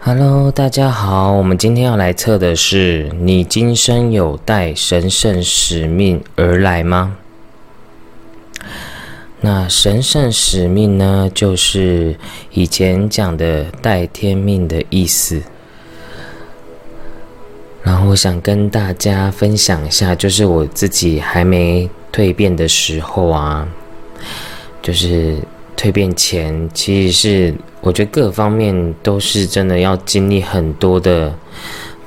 Hello，大家好，我们今天要来测的是你今生有带神圣使命而来吗？那神圣使命呢，就是以前讲的带天命的意思。然后我想跟大家分享一下，就是我自己还没蜕变的时候啊，就是蜕变前，其实是我觉得各方面都是真的要经历很多的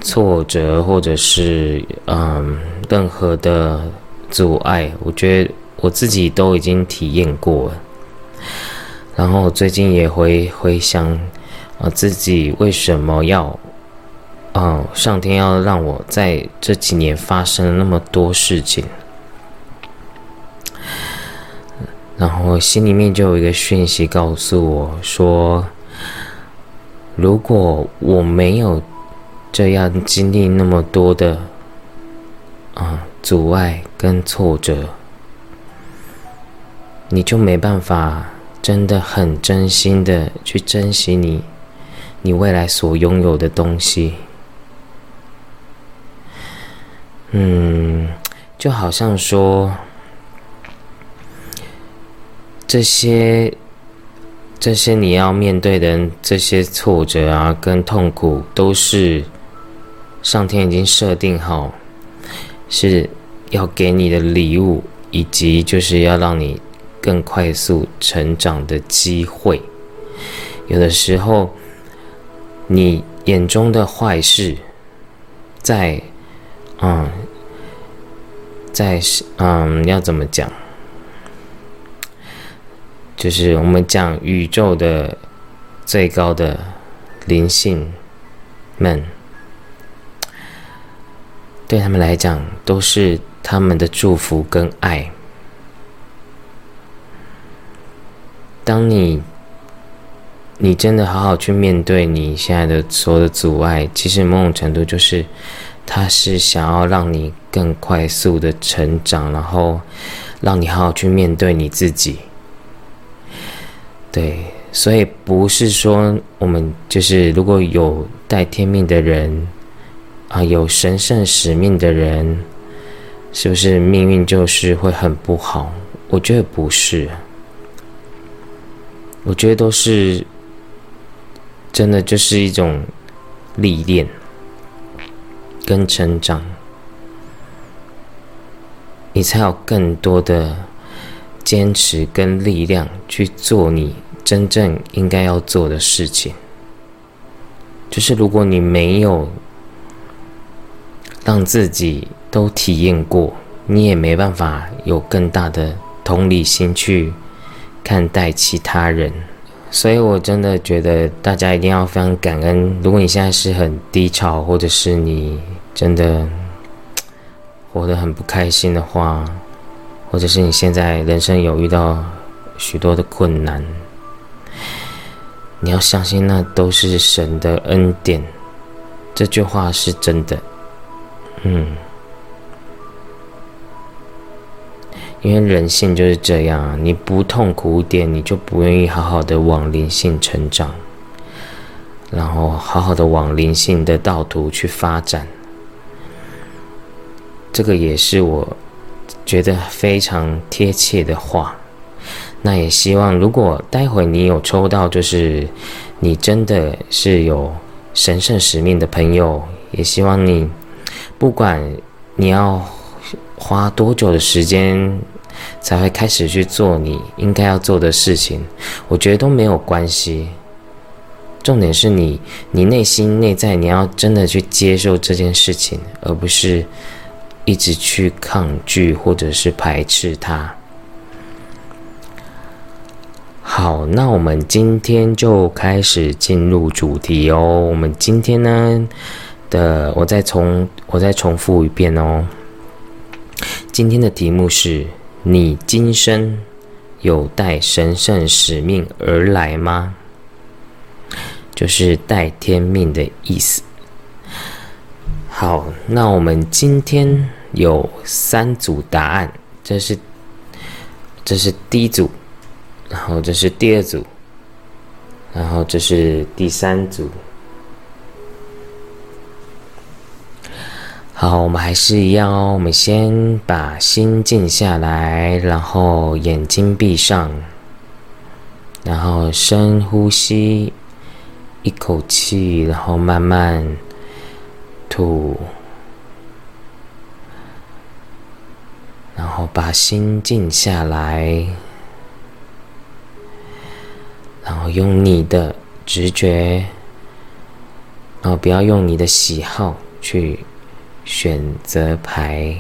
挫折，或者是嗯任何的阻碍，我觉得我自己都已经体验过了。然后最近也回回想啊，自己为什么要。哦，上天要让我在这几年发生了那么多事情，然后心里面就有一个讯息告诉我说：如果我没有这样经历那么多的啊阻碍跟挫折，你就没办法真的很真心的去珍惜你你未来所拥有的东西。嗯，就好像说，这些这些你要面对的这些挫折啊，跟痛苦，都是上天已经设定好，是要给你的礼物，以及就是要让你更快速成长的机会。有的时候，你眼中的坏事，在。嗯，在嗯，要怎么讲？就是我们讲宇宙的最高的灵性们，对他们来讲都是他们的祝福跟爱。当你你真的好好去面对你现在的所有的阻碍，其实某种程度就是。他是想要让你更快速的成长，然后让你好好去面对你自己。对，所以不是说我们就是如果有带天命的人啊，有神圣使命的人，是不是命运就是会很不好？我觉得不是，我觉得都是真的，就是一种历练。跟成长，你才有更多的坚持跟力量去做你真正应该要做的事情。就是如果你没有让自己都体验过，你也没办法有更大的同理心去看待其他人。所以我真的觉得大家一定要非常感恩。如果你现在是很低潮，或者是你。真的活得很不开心的话，或者是你现在人生有遇到许多的困难，你要相信那都是神的恩典。这句话是真的，嗯，因为人性就是这样，你不痛苦点，你就不愿意好好的往灵性成长，然后好好的往灵性的道途去发展。这个也是我觉得非常贴切的话。那也希望，如果待会你有抽到，就是你真的是有神圣使命的朋友，也希望你不管你要花多久的时间才会开始去做你应该要做的事情，我觉得都没有关系。重点是你，你内心内在你要真的去接受这件事情，而不是。一直去抗拒或者是排斥它。好，那我们今天就开始进入主题哦。我们今天呢的，我再重我再重复一遍哦。今天的题目是你今生有带神圣使命而来吗？就是带天命的意思。好那我们今天有三组答案这是这是第一组然后这是第二组然后这是第三组。好我们还是一样哦我们先把心静下来然后眼睛闭上然后深呼吸一口气然后慢慢吐，然后把心静下来，然后用你的直觉，然后不要用你的喜好去。选择牌。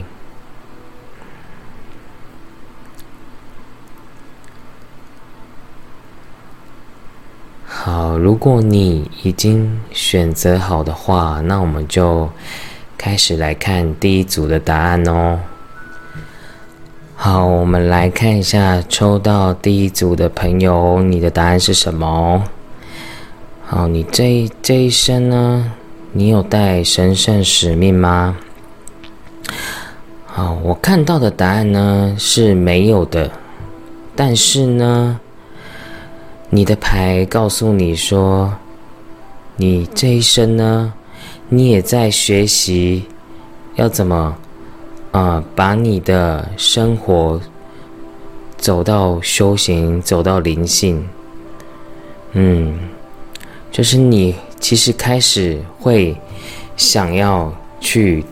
好，如果你已经选择好的话，那我们就开始来看第一组的答案哦。好，我们来看一下抽到第一组的朋友，你的答案是什么？好，你这这一生呢？你有带神圣使命吗？好，我看到的答案呢是没有的。但是呢，你的牌告诉你说，你这一生呢，你也在学习要怎么啊，把你的生活走到修行，走到灵性。嗯，就是你。其实开始会想要去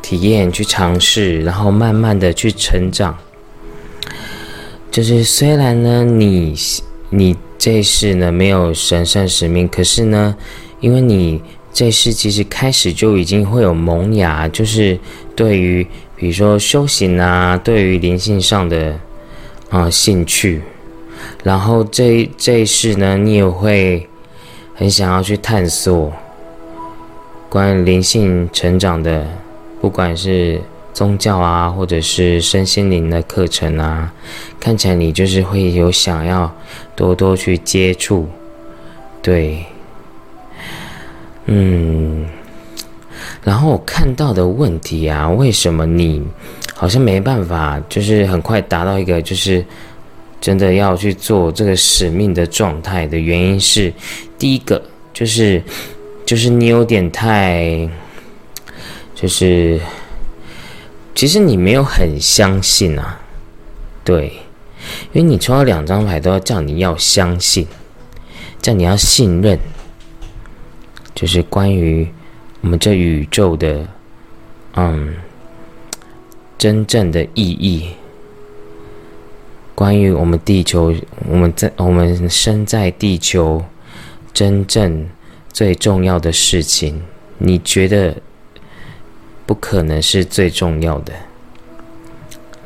体验、去尝试，然后慢慢的去成长。就是虽然呢，你你这一世呢没有神圣使命，可是呢，因为你这一世其实开始就已经会有萌芽，就是对于比如说修行啊，对于灵性上的啊兴趣，然后这这一世呢，你也会。很想要去探索关于灵性成长的，不管是宗教啊，或者是身心灵的课程啊，看起来你就是会有想要多多去接触，对，嗯，然后我看到的问题啊，为什么你好像没办法，就是很快达到一个就是。真的要去做这个使命的状态的原因是，第一个就是，就是你有点太，就是，其实你没有很相信啊，对，因为你抽到两张牌都要叫你要相信，叫你要信任，就是关于我们这宇宙的，嗯，真正的意义。关于我们地球，我们在我们身在地球，真正最重要的事情，你觉得不可能是最重要的？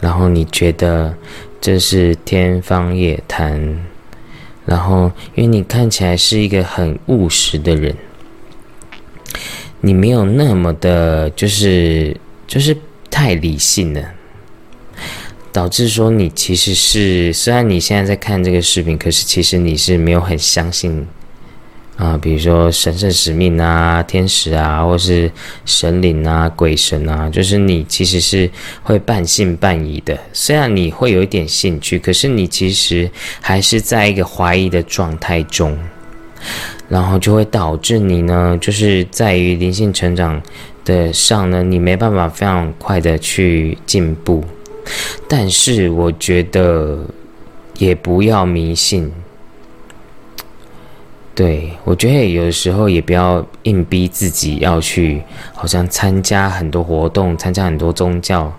然后你觉得这是天方夜谭？然后，因为你看起来是一个很务实的人，你没有那么的，就是就是太理性了。导致说你其实是，虽然你现在在看这个视频，可是其实你是没有很相信啊，比如说神圣使命啊、天使啊，或是神灵啊、鬼神啊，就是你其实是会半信半疑的。虽然你会有一点兴趣，可是你其实还是在一个怀疑的状态中，然后就会导致你呢，就是在于灵性成长的上呢，你没办法非常快的去进步。但是我觉得也不要迷信，对我觉得有的时候也不要硬逼自己要去，好像参加很多活动，参加很多宗教，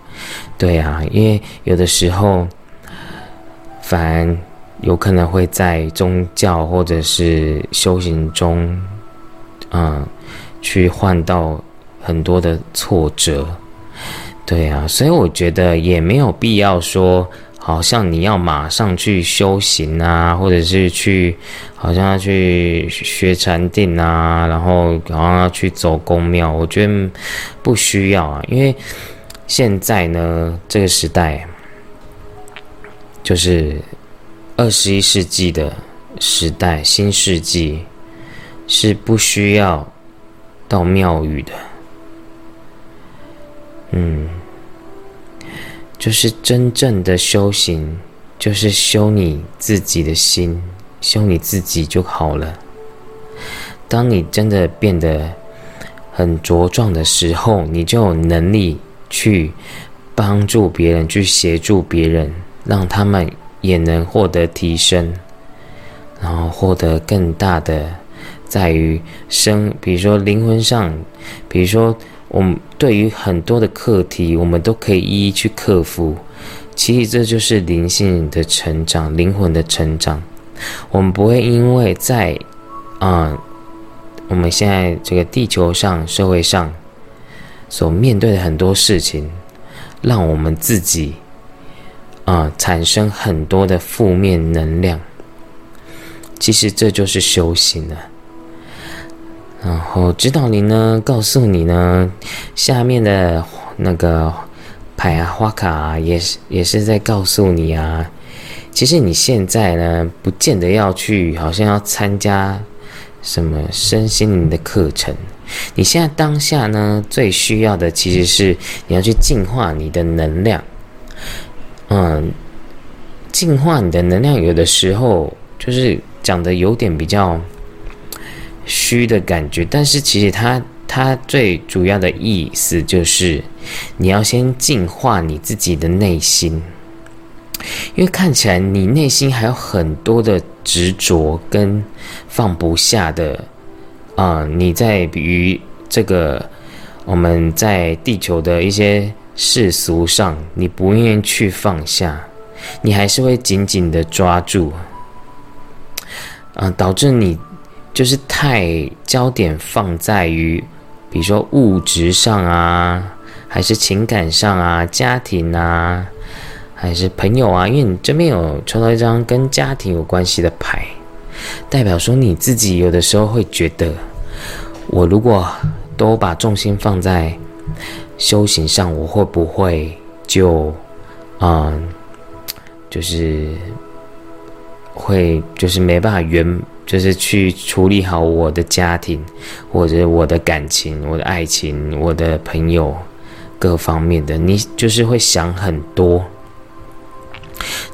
对啊，因为有的时候反而有可能会在宗教或者是修行中，嗯，去换到很多的挫折。对啊，所以我觉得也没有必要说，好像你要马上去修行啊，或者是去，好像要去学禅定啊，然后好像要去走宫庙，我觉得不需要啊，因为现在呢，这个时代就是二十一世纪的时代，新世纪是不需要到庙宇的，嗯。就是真正的修行，就是修你自己的心，修你自己就好了。当你真的变得很茁壮的时候，你就有能力去帮助别人，去协助别人，让他们也能获得提升，然后获得更大的在于生，比如说灵魂上，比如说我们对于很多的课题，我们都可以一一去克服。其实这就是灵性的成长，灵魂的成长。我们不会因为在啊。我们现在这个地球上、社会上所面对的很多事情，让我们自己啊产生很多的负面能量。其实这就是修行了。然后指导灵呢，告诉你呢，下面的那个牌啊、花卡啊，也是也是在告诉你啊，其实你现在呢，不见得要去，好像要参加。什么身心灵的课程？你现在当下呢？最需要的其实是你要去净化你的能量。嗯，净化你的能量，有的时候就是讲的有点比较虚的感觉，但是其实它它最主要的意思就是你要先净化你自己的内心。因为看起来你内心还有很多的执着跟放不下的啊，你在于这个我们在地球的一些世俗上，你不愿意去放下，你还是会紧紧的抓住啊，导致你就是太焦点放在于比如说物质上啊，还是情感上啊，家庭啊。还是朋友啊，因为你这边有抽到一张跟家庭有关系的牌，代表说你自己有的时候会觉得，我如果都把重心放在修行上，我会不会就，嗯，就是会就是没办法圆，就是去处理好我的家庭或者我的感情、我的爱情、我的朋友各方面的，你就是会想很多。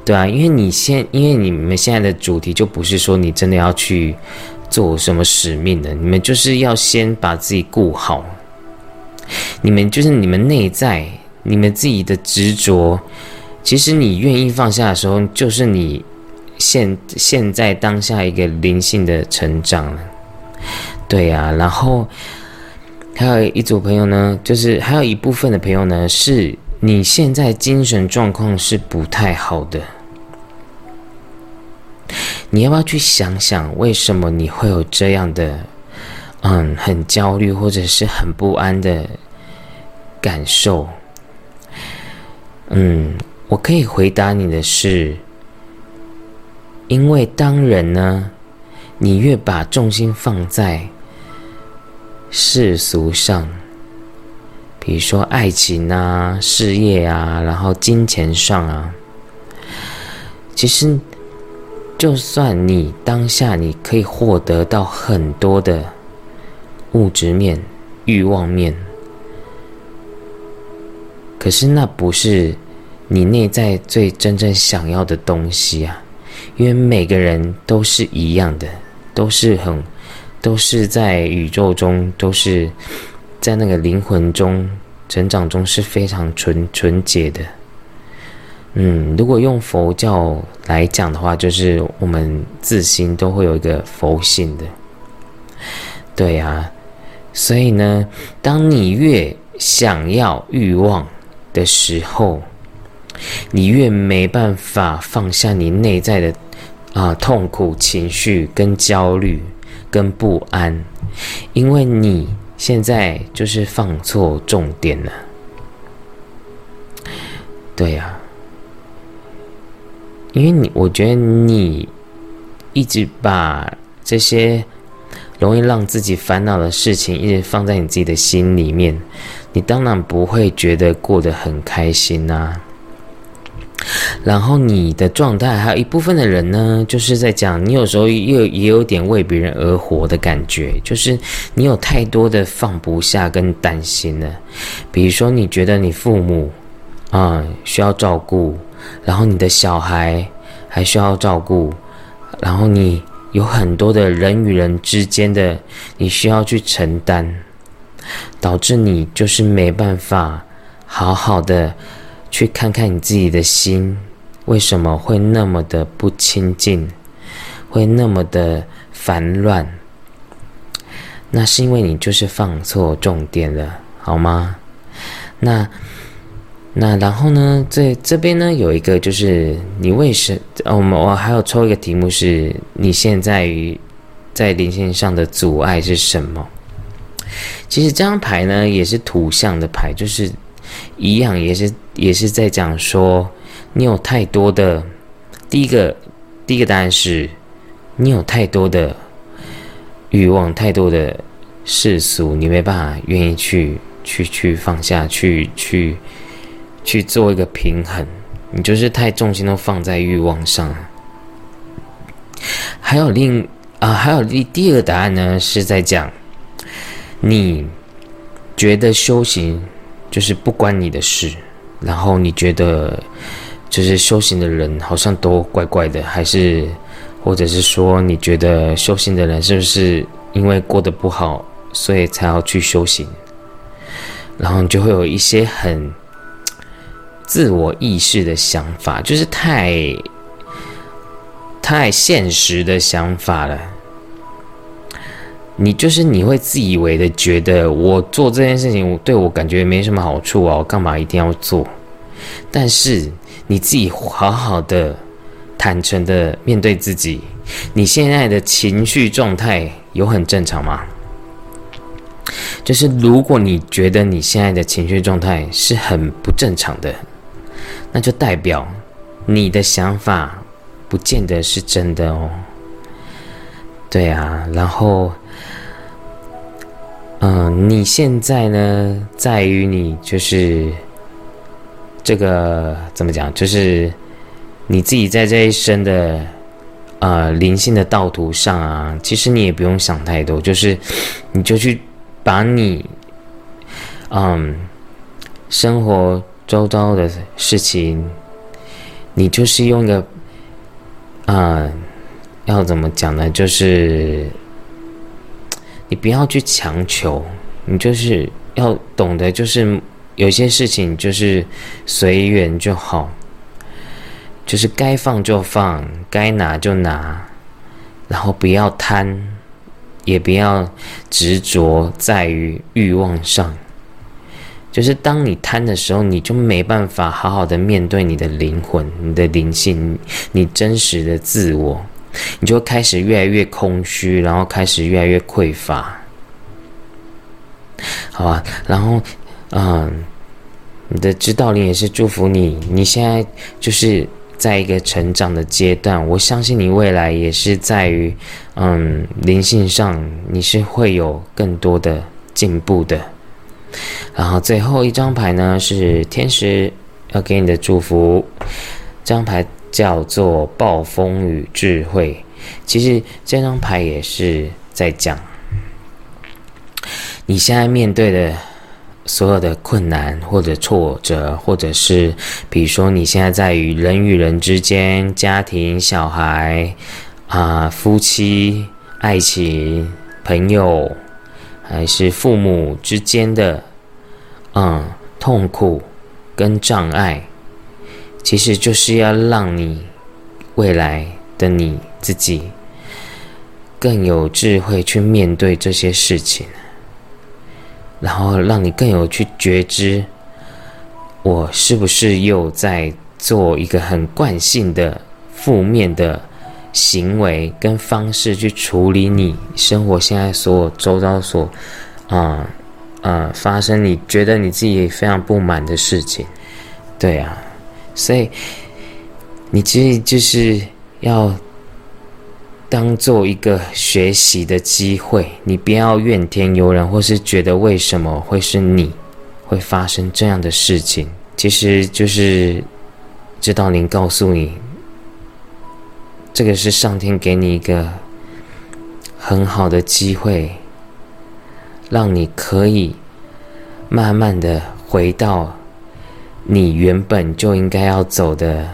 对啊，因为你现，因为你们现在的主题就不是说你真的要去做什么使命的，你们就是要先把自己顾好。你们就是你们内在，你们自己的执着，其实你愿意放下的时候，就是你现现在当下一个灵性的成长。对呀，然后还有一组朋友呢，就是还有一部分的朋友呢是。你现在精神状况是不太好的，你要不要去想想，为什么你会有这样的，嗯，很焦虑或者是很不安的感受？嗯，我可以回答你的是，因为当人呢，你越把重心放在世俗上。比如说爱情啊、事业啊，然后金钱上啊，其实就算你当下你可以获得到很多的物质面、欲望面，可是那不是你内在最真正想要的东西啊！因为每个人都是一样的，都是很，都是在宇宙中都是。在那个灵魂中成长中是非常纯纯洁的。嗯，如果用佛教来讲的话，就是我们自心都会有一个佛性的。对呀，所以呢，当你越想要欲望的时候，你越没办法放下你内在的啊痛苦情绪、跟焦虑、跟不安，因为你。现在就是放错重点了，对呀，因为你我觉得你一直把这些容易让自己烦恼的事情一直放在你自己的心里面，你当然不会觉得过得很开心呐。然后你的状态，还有一部分的人呢，就是在讲你有时候又也有点为别人而活的感觉，就是你有太多的放不下跟担心了。比如说，你觉得你父母啊需要照顾，然后你的小孩还需要照顾，然后你有很多的人与人之间的你需要去承担，导致你就是没办法好好的去看看你自己的心为什么会那么的不清净，会那么的烦乱。那是因为你就是放错重点了，好吗？那那然后呢？这这边呢有一个就是你为什我们我还有抽一个题目是你现在于在灵性上的阻碍是什么？其实这张牌呢也是图像的牌，就是一样也是也是在讲说你有太多的第一个第一个答案是你有太多的。欲望太多的世俗，你没办法愿意去去去放下去去去做一个平衡，你就是太重心都放在欲望上。还有另啊，还有第第二个答案呢，是在讲你觉得修行就是不关你的事，然后你觉得就是修行的人好像都怪怪的，还是？或者是说，你觉得修行的人是不是因为过得不好，所以才要去修行？然后你就会有一些很自我意识的想法，就是太太现实的想法了。你就是你会自以为的觉得，我做这件事情，我对我感觉没什么好处啊，我干嘛一定要做？但是你自己好好的。坦诚的面对自己，你现在的情绪状态有很正常吗？就是如果你觉得你现在的情绪状态是很不正常的，那就代表你的想法不见得是真的哦。对啊，然后，嗯，你现在呢，在于你就是这个怎么讲，就是。你自己在这一生的，呃，灵性的道途上啊，其实你也不用想太多，就是你就去把你，嗯，生活周遭的事情，你就是用一个，嗯，要怎么讲呢？就是你不要去强求，你就是要懂得，就是有些事情就是随缘就好。就是该放就放，该拿就拿，然后不要贪，也不要执着在于欲望上。就是当你贪的时候，你就没办法好好的面对你的灵魂、你的灵性、你真实的自我，你就开始越来越空虚，然后开始越来越匮乏，好吧？然后，嗯，你的指导灵也是祝福你，你现在就是。在一个成长的阶段，我相信你未来也是在于，嗯，灵性上你是会有更多的进步的。然后最后一张牌呢是天使要给你的祝福，这张牌叫做暴风雨智慧。其实这张牌也是在讲你现在面对的。所有的困难或者挫折，或者是比如说你现在在与人与人之间、家庭、小孩啊、夫妻、爱情、朋友，还是父母之间的嗯痛苦跟障碍，其实就是要让你未来的你自己更有智慧去面对这些事情。然后让你更有去觉知，我是不是又在做一个很惯性的负面的行为跟方式去处理你生活现在所有周遭所啊啊发生你觉得你自己非常不满的事情，对啊，所以你其实就是要。当做一个学习的机会，你不要怨天尤人，或是觉得为什么会是你会发生这样的事情。其实就是知道您告诉你，这个是上天给你一个很好的机会，让你可以慢慢的回到你原本就应该要走的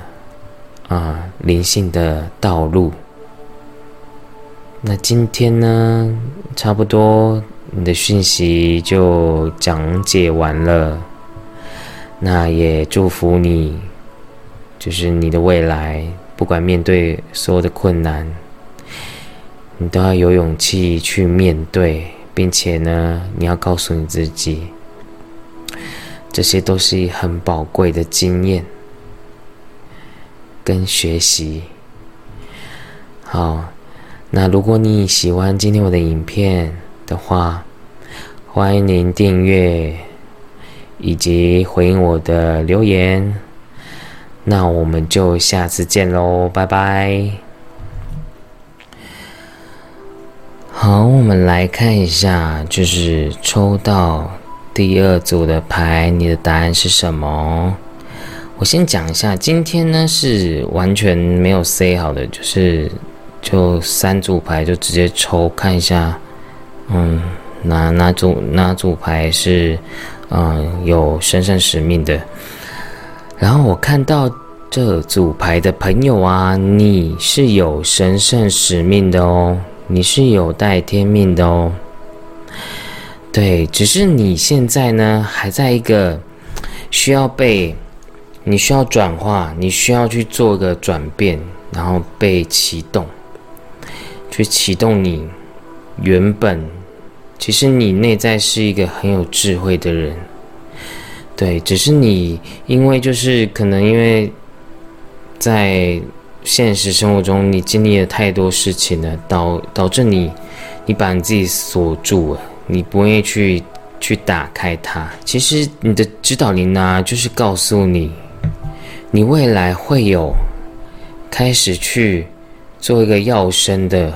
啊灵性的道路。那今天呢，差不多你的讯息就讲解完了。那也祝福你，就是你的未来，不管面对所有的困难，你都要有勇气去面对，并且呢，你要告诉你自己，这些都是很宝贵的经验跟学习。好，那如果你喜欢今天我的影片的话，欢迎您订阅以及回应我的留言。那我们就下次见喽，拜拜。好，我们来看一下，就是抽到第二组的牌，你的答案是什么？我先讲一下，今天呢是完全没有塞好的，就是。就三组牌就直接抽看一下，嗯，哪哪组哪组牌是嗯有神圣使命的。然后我看到这组牌的朋友啊，你是有神圣使命的哦，你是有带天命的哦。对，只是你现在呢还在一个需要被你需要转化，你需要去做个转变，然后被启动。去启动你原本，其实你内在是一个很有智慧的人，对，只是你因为就是可能因为在现实生活中你经历了太多事情了，导导致你你把你自己锁住了，你不愿意去去打开它。其实你的指导灵啊，就是告诉你，你未来会有开始去。做一个要生的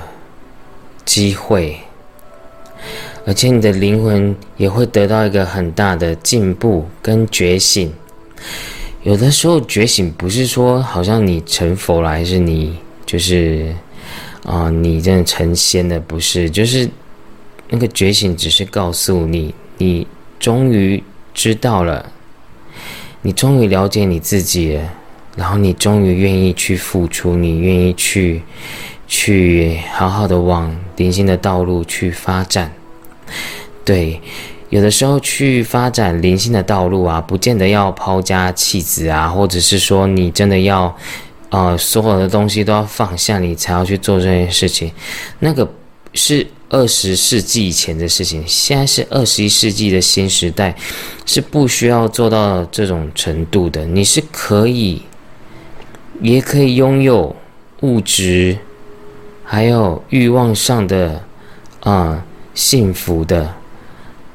机会，而且你的灵魂也会得到一个很大的进步跟觉醒。有的时候觉醒不是说好像你成佛了，还是你就是啊，你真的成仙了，不是？就是那个觉醒，只是告诉你，你终于知道了，你终于了解你自己。然后你终于愿意去付出，你愿意去，去好好的往灵性的道路去发展。对，有的时候去发展灵性的道路啊，不见得要抛家弃子啊，或者是说你真的要，呃，所有的东西都要放下，你才要去做这件事情。那个是二十世纪以前的事情，现在是二十一世纪的新时代，是不需要做到这种程度的。你是可以。也可以拥有物质，还有欲望上的啊幸福的。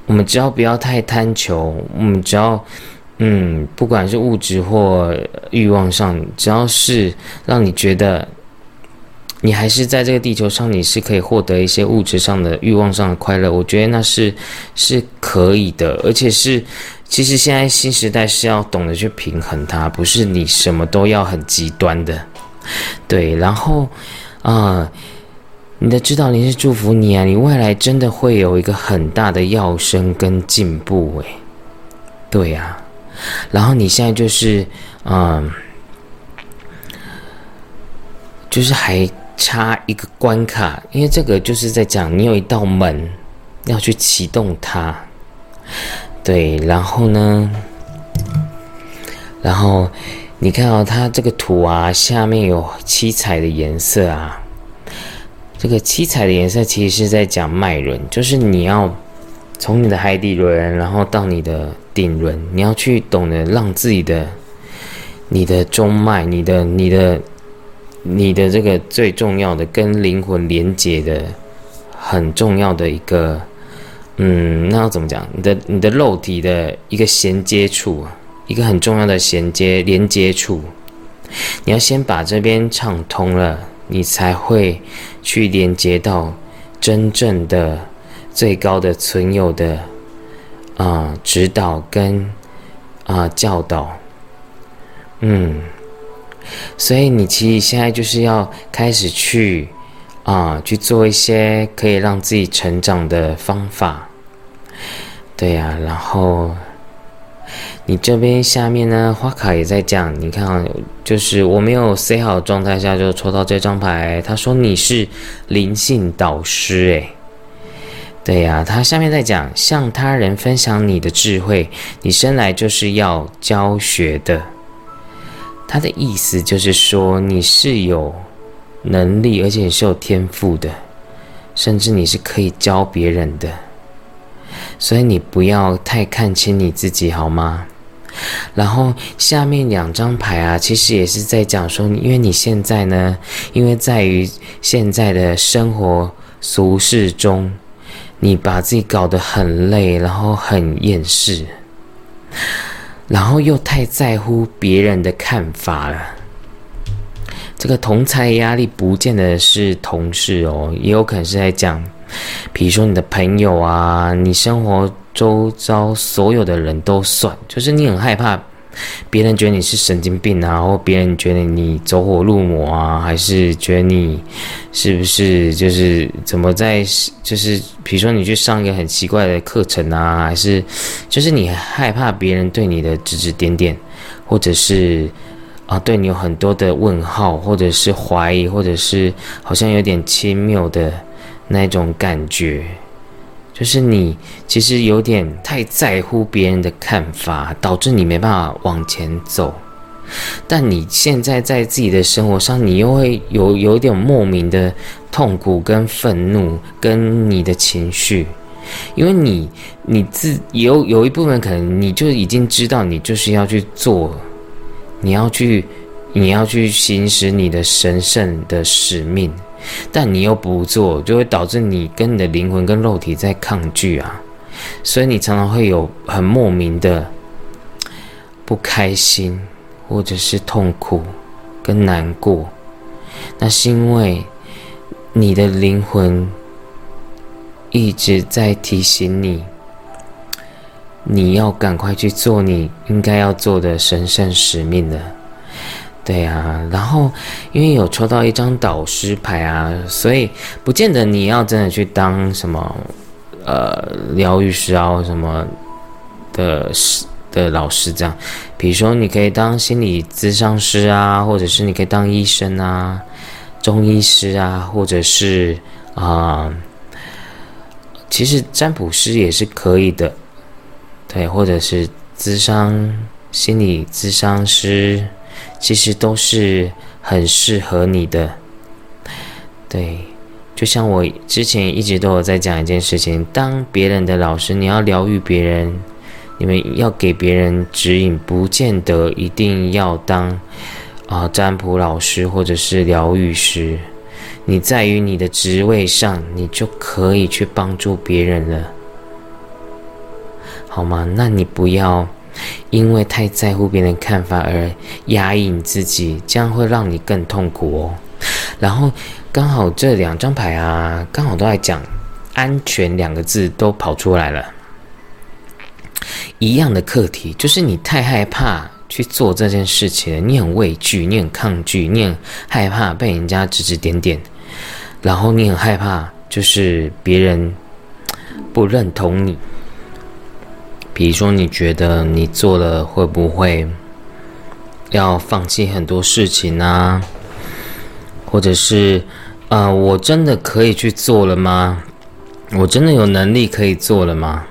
我们只要不要太贪求，我们只要嗯，不管是物质或欲望上，只要是让你觉得你还是在这个地球上，你是可以获得一些物质上的欲望上的快乐。我觉得那是是可以的，而且是。其实现在新时代是要懂得去平衡它，不是你什么都要很极端的，对。然后，啊，你的指导灵是祝福你啊，你未来真的会有一个很大的跃升跟进步，诶，对呀。然后你现在就是，嗯，就是还差一个关卡，因为这个就是在讲你有一道门要去启动它。对，然后呢？然后你看哦，它这个图啊，下面有七彩的颜色啊。这个七彩的颜色其实是在讲脉轮，就是你要从你的海底轮，然后到你的顶轮，你要去懂得让自己的、你的中脉、你的、你的、你的这个最重要的跟灵魂连接的很重要的一个。嗯，那要怎么讲？你的你的肉体的一个衔接处，一个很重要的衔接连接处，你要先把这边畅通了，你才会去连接到真正的最高的存有的啊指导跟啊教导。嗯，所以你其实现在就是要开始去。啊，去做一些可以让自己成长的方法，对呀。然后你这边下面呢，花卡也在讲。你看啊，就是我没有塞好状态下就抽到这张牌，他说你是灵性导师，诶，对呀，他下面在讲向他人分享你的智慧，你生来就是要教学的。他的意思就是说你是有能力，而且你是有天赋的，甚至你是可以教别人的。所以你不要太看轻你自己，好吗？然后下面两张牌啊，其实也是在讲说，因为你现在呢，因为在于现在的生活俗世中。你把自己搞得很累，然后很厌世，然后又太在乎别人的看法了。这个同才压力不见得是同事哦，也有可能是在讲，比如说你的朋友啊，你生活周遭所有的人都算，就是你很害怕。别人觉得你是神经病啊，或别人觉得你走火入魔啊，还是觉得你是不是就是怎么在就是比如说你去上一个很奇怪的课程啊，还是就是你害怕别人对你的指指点点，或者是啊对你有很多的问号，或者是怀疑，或者是好像有点轻蔑的那种感觉。就是你其实有点太在乎别人的看法，导致你没办法往前走。但你现在在自己的生活上，你又会有有点莫名的痛苦跟愤怒，跟你的情绪，因为你你自有有一部分可能你就已经知道，你就是要去做，你要去你要去行使你的神圣的使命。但你又不做，就会导致你跟你的灵魂跟肉体在抗拒啊，所以你常常会有很莫名的不开心，或者是痛苦跟难过。那是因为你的灵魂一直在提醒你，你要赶快去做你应该要做的神圣使命了。对呀，然后因为有抽到一张导师牌啊，所以不见得你要真的去当什么呃疗愈师啊什么的师的老师这样。比如说，你可以当心理咨商师啊，或者是你可以当医生啊、中医师啊，或者是啊，其实占卜师也是可以的，对，或者是咨商心理咨商师。其实都是很适合你的，对，就像我之前一直都有在讲一件事情：当别人的老师，你要疗愈别人，你们要给别人指引，不见得一定要当啊占卜老师或者是疗愈师。你在于你的职位上，你就可以去帮助别人了，好吗？那你不要。因为太在乎别人看法而压抑你自己，这样会让你更痛苦哦。然后刚好这两张牌啊，刚好都在讲安全两个字都跑出来了。一样的课题，就是你太害怕去做这件事情了，你很畏惧，你很抗拒，你很害怕被人家指指点点，然后你很害怕就是别人不认同你。比如说，你觉得你做了会不会要放弃很多事情啊？或者是，呃，我真的可以去做了吗？我真的有能力可以做了吗？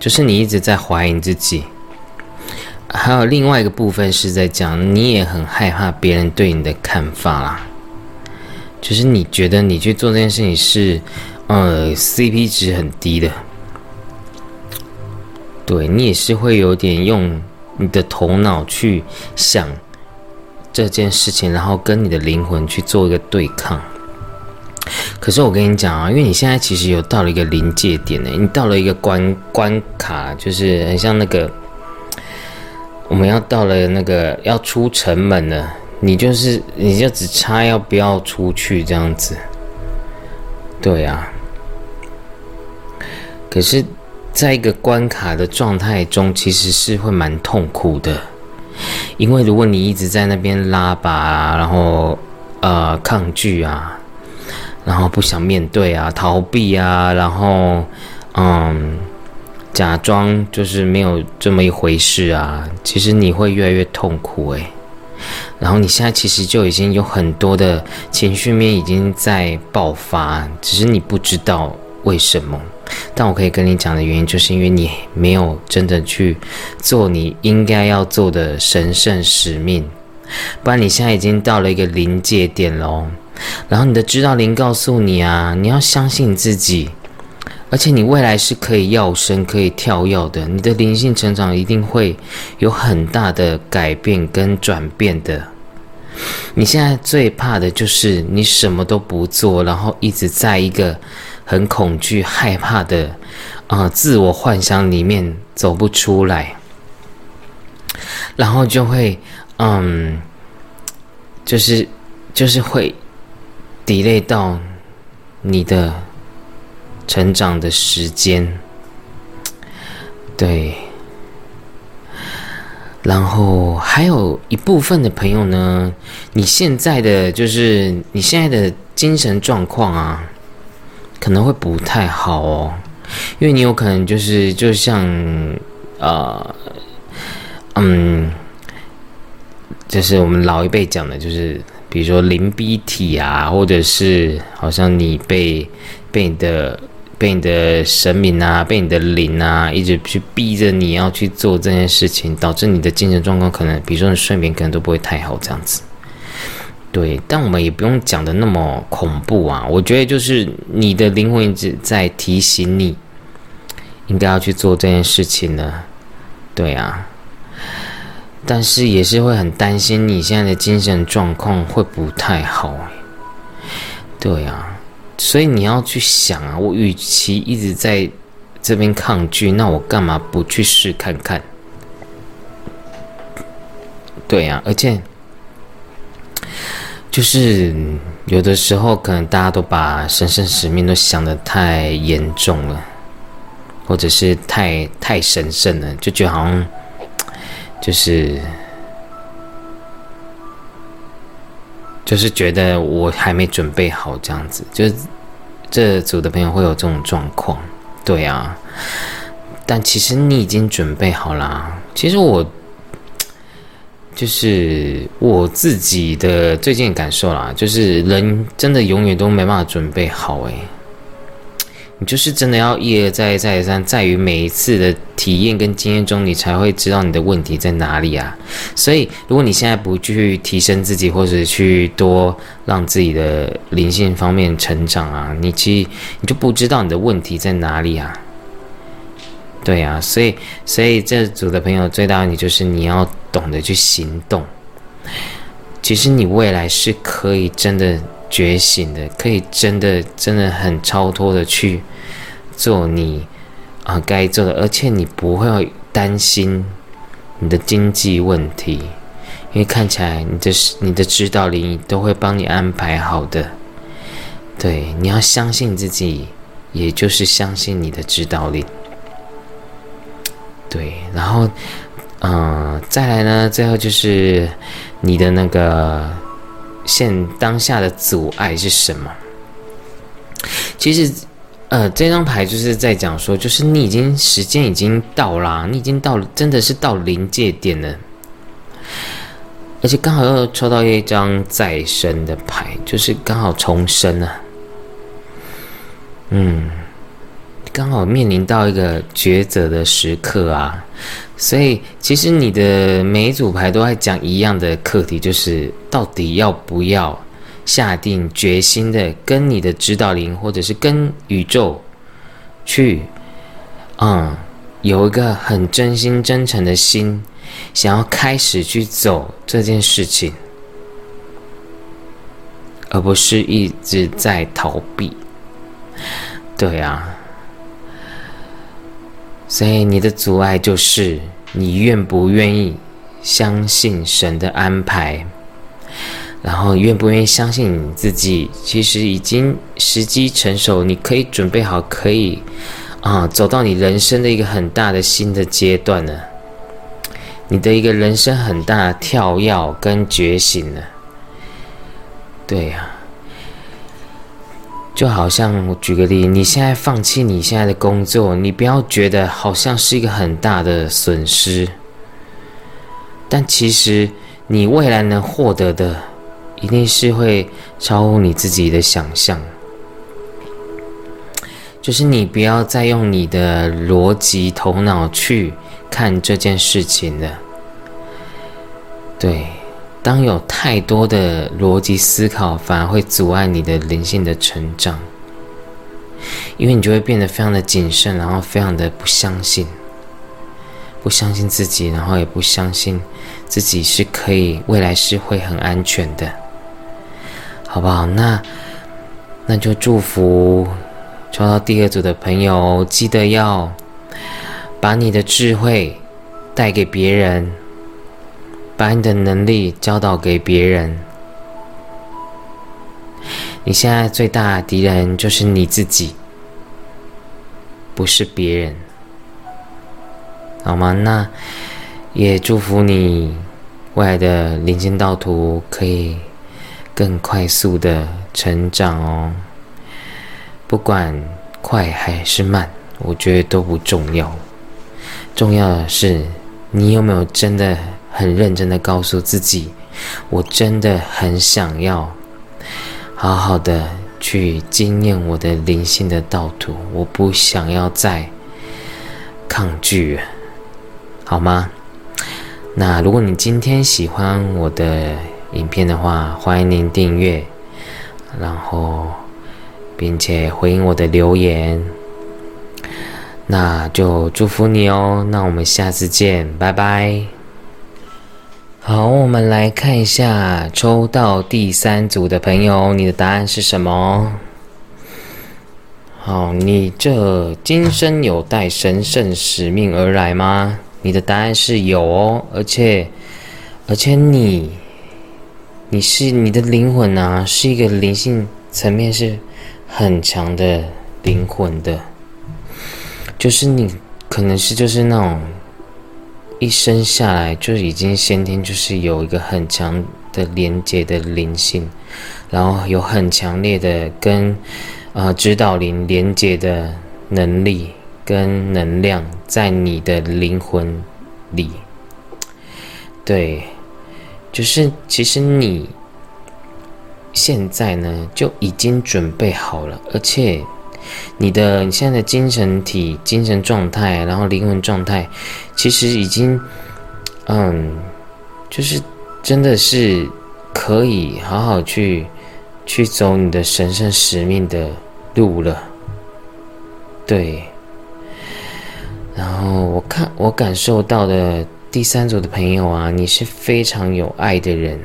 就是你一直在怀疑自己。还有另外一个部分是在讲，你也很害怕别人对你的看法啦。就是你觉得你去做这件事情是，呃，CP 值很低的。对你也是会有点用你的头脑去想这件事情，然后跟你的灵魂去做一个对抗。可是我跟你讲啊，因为你现在其实有到了一个临界点呢，你到了一个关关卡，就是很像那个我们要到了那个要出城门了，你就是你就只差要不要出去这样子。对啊，可是。在一个关卡的状态中，其实是会蛮痛苦的，因为如果你一直在那边拉拔啊，然后呃抗拒啊，然后不想面对啊，逃避啊，然后嗯假装就是没有这么一回事啊，其实你会越来越痛苦诶。然后你现在其实就已经有很多的情绪面已经在爆发，只是你不知道为什么。但我可以跟你讲的原因，就是因为你没有真的去做你应该要做的神圣使命，不然你现在已经到了一个临界点喽。然后你的指导灵告诉你啊，你要相信自己，而且你未来是可以要生、可以跳跃的，你的灵性成长一定会有很大的改变跟转变的。你现在最怕的就是你什么都不做，然后一直在一个很恐惧、害怕的啊自我幻想里面走不出来，然后就会嗯，就是就是会 delay 到你的成长的时间，对。然后还有一部分的朋友呢，你现在的就是你现在的精神状况啊，可能会不太好哦，因为你有可能就是就像呃，嗯，就是我们老一辈讲的，就是比如说灵逼体啊，或者是好像你被被你的。被你的神明啊，被你的灵啊，一直去逼着你要去做这件事情，导致你的精神状况可能，比如说你睡眠可能都不会太好，这样子。对，但我们也不用讲的那么恐怖啊。我觉得就是你的灵魂一直在提醒你，应该要去做这件事情呢。对啊，但是也是会很担心你现在的精神状况会不太好。对啊。所以你要去想啊，我与其一直在这边抗拒，那我干嘛不去试看看？对呀，而且就是有的时候，可能大家都把神圣使命都想的太严重了，或者是太太神圣了，就觉得好像就是。就是觉得我还没准备好这样子，就是这组的朋友会有这种状况，对啊。但其实你已经准备好啦。其实我就是我自己的最近感受啦，就是人真的永远都没办法准备好诶。你就是真的要一而再再而三，在于每一次的体验跟经验中，你才会知道你的问题在哪里啊。所以，如果你现在不去提升自己，或者去多让自己的灵性方面成长啊，你其实你就不知道你的问题在哪里啊。对啊，所以，所以这组的朋友最大问题就是你要懂得去行动。其实你未来是可以真的。觉醒的，可以真的真的很超脱的去做你啊该做的，而且你不会担心你的经济问题，因为看起来你的你的指导灵都会帮你安排好的。对，你要相信自己，也就是相信你的指导力。对，然后嗯，再来呢，最后就是你的那个。现当下的阻碍是什么？其实，呃，这张牌就是在讲说，就是你已经时间已经到啦，你已经到了，真的是到临界点了。而且刚好又抽到一张再生的牌，就是刚好重生了。嗯。刚好面临到一个抉择的时刻啊，所以其实你的每一组牌都在讲一样的课题，就是到底要不要下定决心的跟你的指导灵，或者是跟宇宙去，嗯，有一个很真心真诚的心，想要开始去走这件事情，而不是一直在逃避。对啊。所以你的阻碍就是你愿不愿意相信神的安排，然后愿不愿意相信你自己，其实已经时机成熟，你可以准备好，可以啊走到你人生的一个很大的新的阶段了，你的一个人生很大跳跃跟觉醒了，对呀。就好像我举个例，你现在放弃你现在的工作，你不要觉得好像是一个很大的损失，但其实你未来能获得的，一定是会超乎你自己的想象。就是你不要再用你的逻辑头脑去看这件事情了。对，当有太多的逻辑思考，反而会阻碍你的灵性的成长，因为你就会变得非常的谨慎，然后非常的不相信，不相信自己，然后也不相信自己是可以未来是会很安全的，好不好？那那就祝福抽到第二组的朋友，记得要把你的智慧带给别人。把你的能力教导给别人。你现在最大的敌人就是你自己，不是别人，好吗？那也祝福你未来的灵性道途可以更快速的成长哦。不管快还是慢，我觉得都不重要，重要的是你有没有真的。很认真的告诉自己，我真的很想要好好的去经验我的灵性的道途，我不想要再抗拒，好吗？那如果你今天喜欢我的影片的话，欢迎您订阅，然后并且回应我的留言，那就祝福你哦。那我们下次见，拜拜。好，我们来看一下抽到第三组的朋友，你的答案是什么？好，你这今生有带神圣使命而来吗？你的答案是有哦，而且，而且你，你是你的灵魂啊，是一个灵性层面是很强的灵魂的，就是你可能是就是那种。一生下来就已经先天就是有一个很强的连接的灵性，然后有很强烈的跟啊指导灵连接的能力跟能量在你的灵魂里。对，就是其实你现在呢就已经准备好了，而且。你的你现在的精神体、精神状态，然后灵魂状态，其实已经，嗯，就是真的是可以好好去去走你的神圣使命的路了。对。然后我看我感受到的第三组的朋友啊，你是非常有爱的人，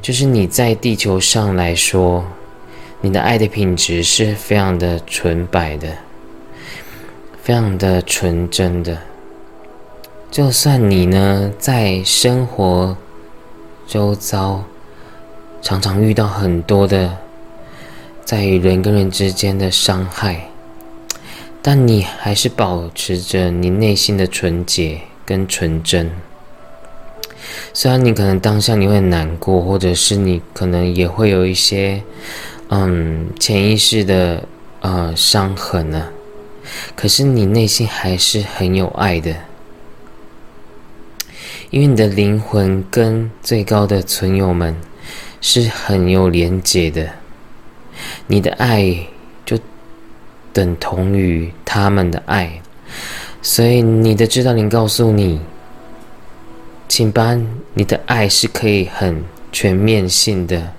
就是你在地球上来说。你的爱的品质是非常的纯白的，非常的纯真的。就算你呢，在生活周遭常常遇到很多的在于人跟人之间的伤害，但你还是保持着你内心的纯洁跟纯真。虽然你可能当下你会难过，或者是你可能也会有一些。嗯，潜意识的呃伤痕呢？可是你内心还是很有爱的，因为你的灵魂跟最高的存有们是很有连结的，你的爱就等同于他们的爱，所以你的指导灵告诉你，请把你的爱是可以很全面性的。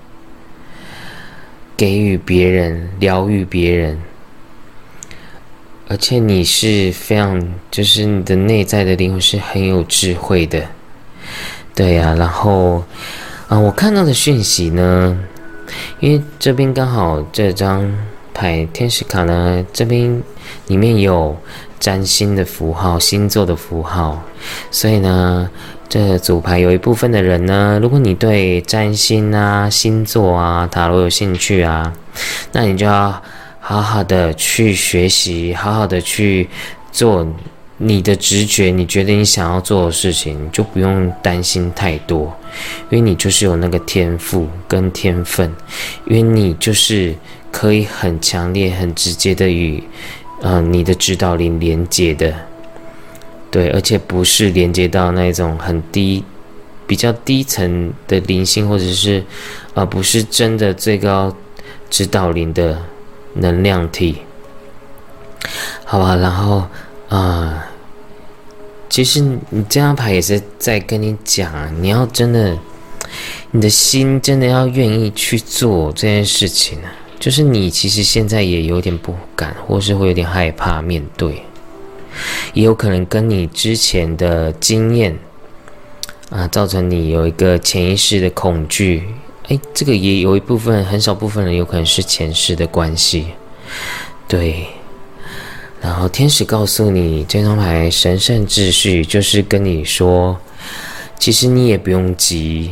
给予别人，疗愈别人，而且你是非常，就是你的内在的灵魂是很有智慧的，对呀。然后，啊，我看到的讯息呢，因为这边刚好这张牌天使卡呢，这边里面有占星的符号、星座的符号，所以呢。这组牌有一部分的人呢，如果你对占星啊、星座啊、塔罗有兴趣啊，那你就要好好的去学习，好好的去做你的直觉，你觉得你想要做的事情，就不用担心太多，因为你就是有那个天赋跟天分，因为你就是可以很强烈、很直接的与嗯你的指导灵连接的。对，而且不是连接到那种很低、比较低层的灵性，或者是，而不是真的最高指导灵的能量体。好吧，然后啊，其实你这张牌也是在跟你讲，你要真的，你的心真的要愿意去做这件事情啊。就是你其实现在也有点不敢，或是会有点害怕面对，也有可能跟你之前的经验啊，造成你有一个潜意识的恐惧。哎，这个也有一部分，很少部分人有可能是前世的关系。对，然后天使告诉你这张牌神圣秩序，就是跟你说，其实你也不用急，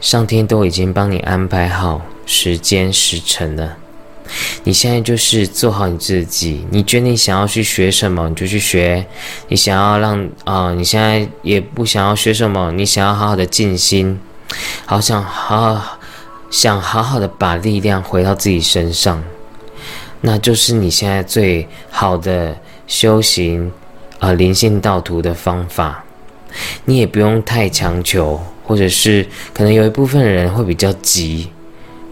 上天都已经帮你安排好时间时辰了。你现在就是做好你自己，你决定想要去学什么，你就去学。你想要让啊，你现在也不想要学什么，你想要好好的静心，好想好好想好好的把力量回到自己身上，那就是你现在最好的修行啊灵性道途的方法。你也不用太强求，或者是可能有一部分人会比较急。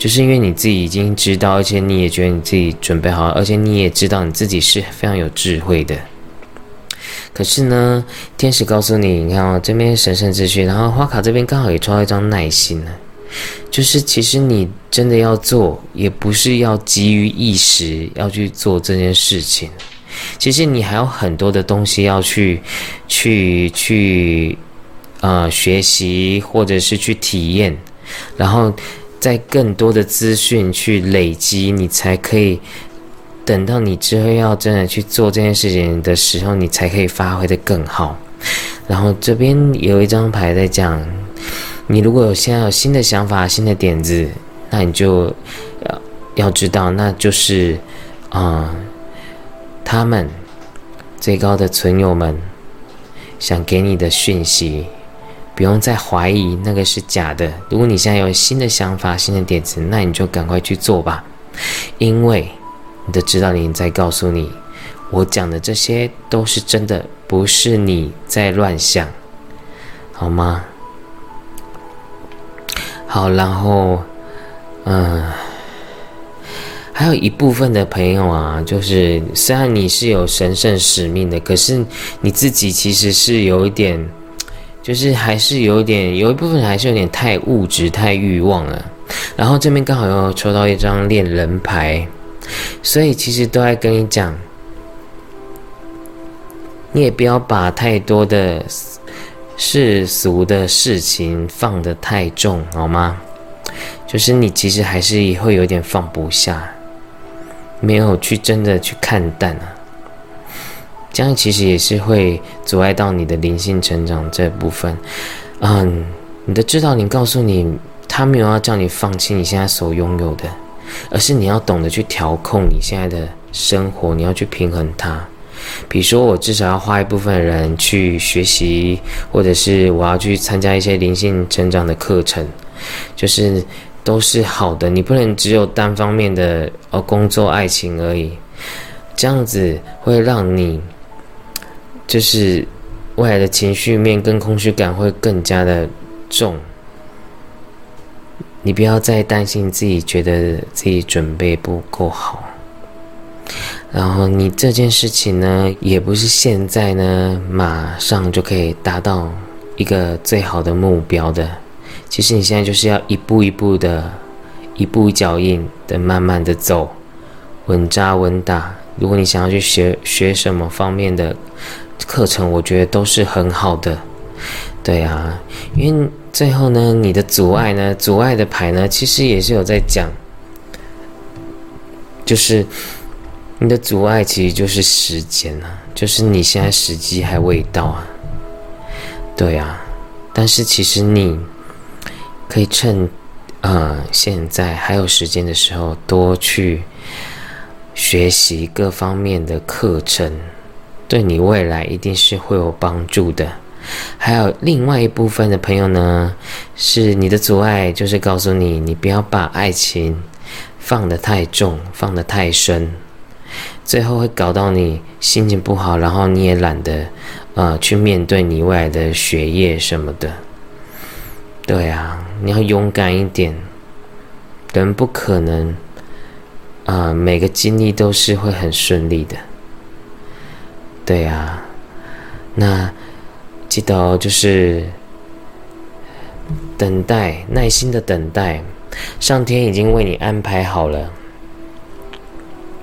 就是因为你自己已经知道，而且你也觉得你自己准备好了，而且你也知道你自己是非常有智慧的。可是呢，天使告诉你，你看哦，这边神圣秩序，然后花卡这边刚好也抽到一张耐心呢。就是其实你真的要做，也不是要急于一时要去做这件事情。其实你还有很多的东西要去、去、去，呃，学习或者是去体验，然后。在更多的资讯去累积，你才可以等到你之后要真的去做这件事情的时候，你才可以发挥的更好。然后这边有一张牌在讲，你如果有现在有新的想法、新的点子，那你就要要知道，那就是啊，他们最高的存友们想给你的讯息。不用再怀疑那个是假的。如果你现在有新的想法、新的点子，那你就赶快去做吧，因为你的指导灵在告诉你，我讲的这些都是真的，不是你在乱想，好吗？好，然后，嗯，还有一部分的朋友啊，就是虽然你是有神圣使命的，可是你自己其实是有一点。就是还是有点，有一部分还是有点太物质、太欲望了。然后这边刚好又抽到一张恋人牌，所以其实都在跟你讲，你也不要把太多的世俗的事情放得太重，好吗？就是你其实还是会有点放不下，没有去真的去看淡啊。这样其实也是会阻碍到你的灵性成长这部分。嗯，你的指导灵告诉你，他没有要叫你放弃你现在所拥有的，而是你要懂得去调控你现在的生活，你要去平衡它。比如说，我至少要花一部分人去学习，或者是我要去参加一些灵性成长的课程，就是都是好的。你不能只有单方面的呃工作、爱情而已，这样子会让你。就是未来的情绪面跟空虚感会更加的重，你不要再担心自己觉得自己准备不够好，然后你这件事情呢，也不是现在呢马上就可以达到一个最好的目标的，其实你现在就是要一步一步的，一步脚印的慢慢的走，稳扎稳打。如果你想要去学学什么方面的。课程我觉得都是很好的，对啊，因为最后呢，你的阻碍呢，阻碍的牌呢，其实也是有在讲，就是你的阻碍其实就是时间啊，就是你现在时机还未到啊，对啊，但是其实你可以趁呃现在还有时间的时候，多去学习各方面的课程。对你未来一定是会有帮助的。还有另外一部分的朋友呢，是你的阻碍，就是告诉你，你不要把爱情放得太重，放得太深，最后会搞到你心情不好，然后你也懒得呃去面对你未来的学业什么的。对啊，你要勇敢一点，人不可能啊每个经历都是会很顺利的。对啊，那记得哦，就是等待，耐心的等待，上天已经为你安排好了。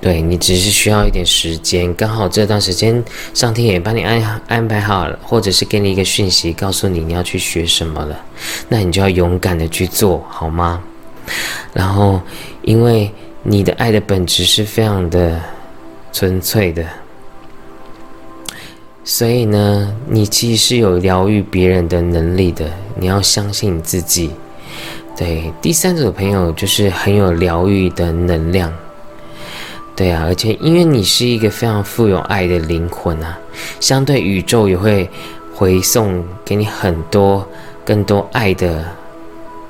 对你只是需要一点时间，刚好这段时间上天也帮你安安排好了，或者是给你一个讯息，告诉你你要去学什么了，那你就要勇敢的去做好吗？然后，因为你的爱的本质是非常的纯粹的，所以呢，你其实是有疗愈别人的能力的。你要相信你自己。对，第三组的朋友就是很有疗愈的能量。对啊，而且因为你是一个非常富有爱的灵魂啊，相对宇宙也会回送给你很多更多爱的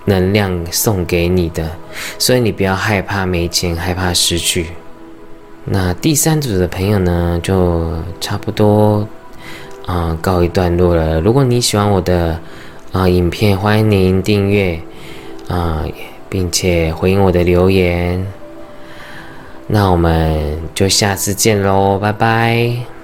能量送给你的，所以你不要害怕没钱，害怕失去。那第三组的朋友呢，就差不多啊告一段落了。如果你喜欢我的啊影片，欢迎您订阅啊，并且回应我的留言。那我们就下次见喽，拜拜。